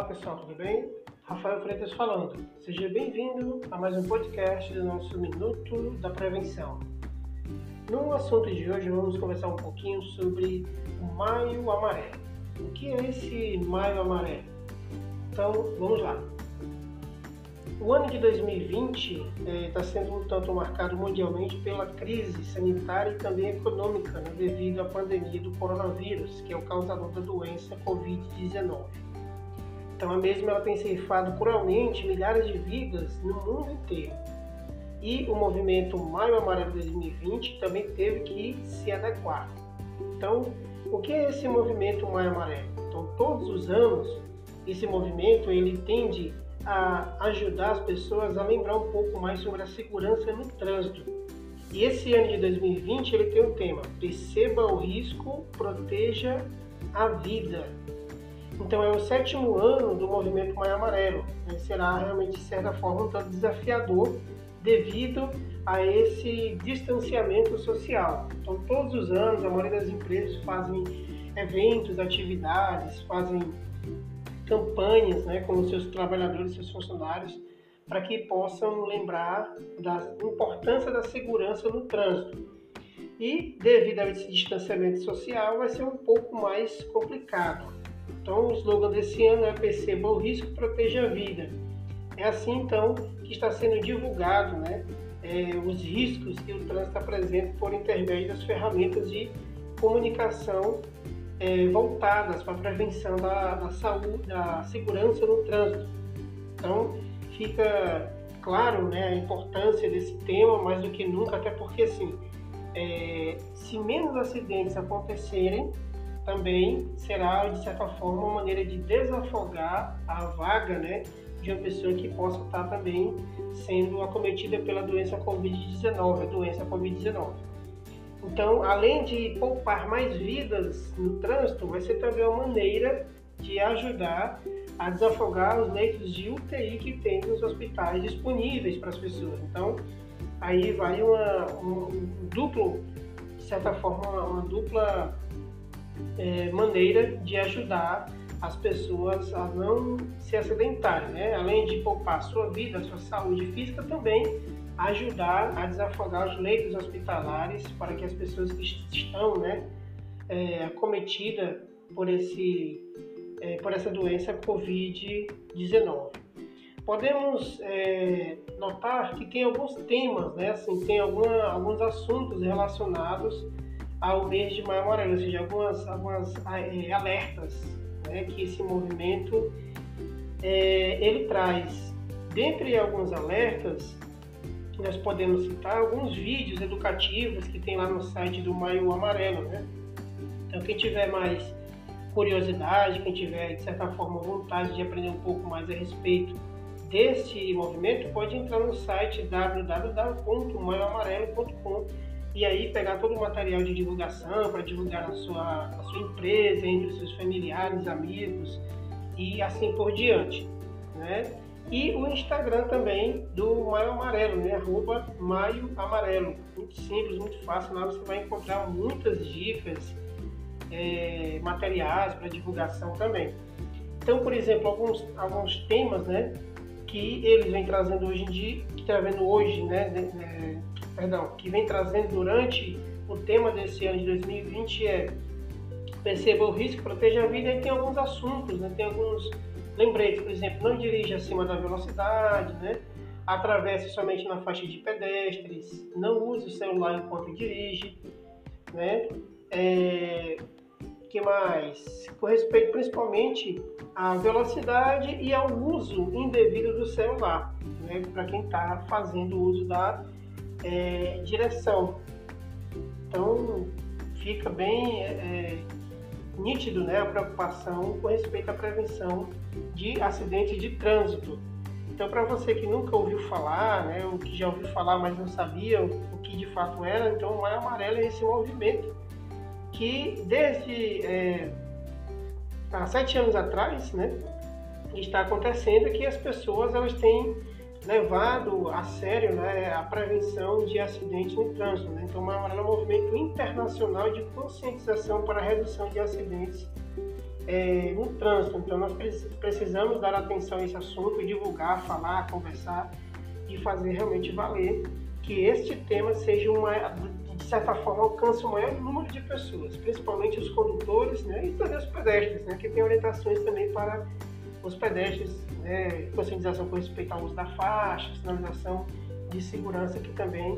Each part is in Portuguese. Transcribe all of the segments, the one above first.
Olá pessoal, tudo bem? Rafael Freitas falando. Seja bem-vindo a mais um podcast do nosso Minuto da Prevenção. No assunto de hoje vamos conversar um pouquinho sobre o Maio Amarelo. O que é esse Maio Amarelo? Então vamos lá. O ano de 2020 está eh, sendo um tanto marcado mundialmente pela crise sanitária e também econômica né, devido à pandemia do coronavírus, que é o causador da doença Covid-19. Então a mesma ela tem ceifado cruelmente milhares de vidas no mundo inteiro. E o movimento Maio Amarelo 2020 também teve que se adequar. Então, o que é esse movimento Maio Amarelo? Então, todos os anos, esse movimento ele tende a ajudar as pessoas a lembrar um pouco mais sobre a segurança no trânsito. E esse ano de 2020 ele tem um tema: perceba o risco, proteja a vida. Então é o sétimo ano do movimento Maio Amarelo. Né? Será realmente de certa forma um tanto desafiador devido a esse distanciamento social. Então todos os anos a maioria das empresas fazem eventos, atividades, fazem campanhas né, com os seus trabalhadores, seus funcionários, para que possam lembrar da importância da segurança no trânsito. E, devido a esse distanciamento social, vai ser um pouco mais complicado. Então, o slogan desse ano é Perceba o risco, proteja a vida. É assim, então, que está sendo divulgado né, é, os riscos que o trânsito apresenta por intermédio das ferramentas de comunicação é, voltadas para a prevenção da, da saúde, da segurança no trânsito. Então, fica claro né, a importância desse tema mais do que nunca, até porque assim, é, se menos acidentes acontecerem, também será de certa forma uma maneira de desafogar a vaga né, de uma pessoa que possa estar também sendo acometida pela doença Covid-19, a doença Covid-19. Então, além de poupar mais vidas no trânsito, vai ser também uma maneira de ajudar a desafogar os leitos de UTI que tem nos hospitais disponíveis para as pessoas. Então, aí vai uma, um, um duplo, de certa forma, uma dupla é, maneira de ajudar as pessoas a não se acidentarem, né? Além de poupar a sua vida, a sua saúde física, também ajudar a desafogar os leitos hospitalares para que as pessoas que estão né, é, acometidas por, esse, é, por essa doença Covid-19. Podemos é, notar que tem alguns temas, né, assim, tem alguma, alguns assuntos relacionados ao mês de maio amarelo, ou seja, algumas, algumas é, alertas né, que esse movimento é, ele traz. Dentre alguns alertas, nós podemos citar alguns vídeos educativos que tem lá no site do Maio Amarelo, né? Então, quem tiver mais curiosidade, quem tiver, de certa forma, vontade de aprender um pouco mais a respeito desse movimento, pode entrar no site www.maioamarelo.com e aí pegar todo o material de divulgação para divulgar a sua, a sua empresa, entre os seus familiares, amigos e assim por diante, né? E o Instagram também do Maio Amarelo, né? Arroba Maio Amarelo. Muito simples, muito fácil. Lá você vai encontrar muitas dicas, é, materiais para divulgação também. Então, por exemplo, alguns, alguns temas, né? Que eles vêm trazendo hoje em dia, que está vendo hoje, né? né? Perdão, que vem trazendo durante o tema desse ano de 2020 é perceba o risco, proteja a vida e tem alguns assuntos, né? Tem alguns Lembrete, por exemplo, não dirija acima da velocidade, né? atravesse somente na faixa de pedestres, não use o celular enquanto dirige, né? É, que mais? Com respeito principalmente à velocidade e ao uso indevido do celular, né? Para quem está fazendo uso da é, direção. Então fica bem é, nítido né, a preocupação com respeito à prevenção de acidentes de trânsito. Então, para você que nunca ouviu falar, né, ou que já ouviu falar, mas não sabia o, que de fato era, então o Maio Amarelo é esse movimento que desde é, há sete anos atrás, né, está acontecendo que as pessoas elas têm levado a sério né, a prevenção de acidentes no trânsito. Né? Então, é um movimento internacional de conscientização para a redução de acidentes é, no trânsito. Então, nós precisamos dar atenção a esse assunto, divulgar, falar, conversar e fazer realmente valer que este tema seja uma, certa forma, alcance o maior número de pessoas, principalmente os condutores né, e também os pedestres, né, que tem orientações também para os pedestres, né, conscientização com respeito ao uso da faixa, sinalização de segurança que também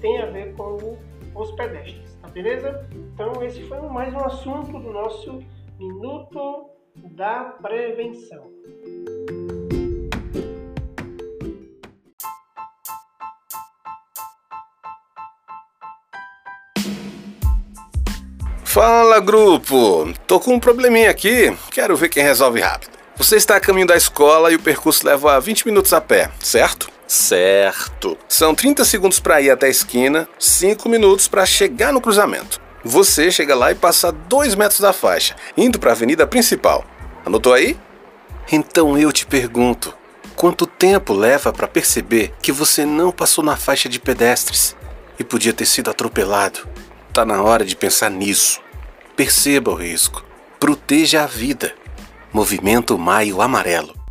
tem a ver com os pedestres, tá beleza? Então esse foi mais um assunto do nosso Minuto da Prevenção. Fala grupo! Tô com um probleminha aqui, quero ver quem resolve rápido. Você está a caminho da escola e o percurso leva 20 minutos a pé, certo? Certo. São 30 segundos para ir até a esquina, 5 minutos para chegar no cruzamento. Você chega lá e passa 2 metros da faixa, indo para a avenida principal. Anotou aí? Então eu te pergunto: quanto tempo leva para perceber que você não passou na faixa de pedestres e podia ter sido atropelado? Tá na hora de pensar nisso. Perceba o risco. Proteja a vida. Movimento Maio Amarelo.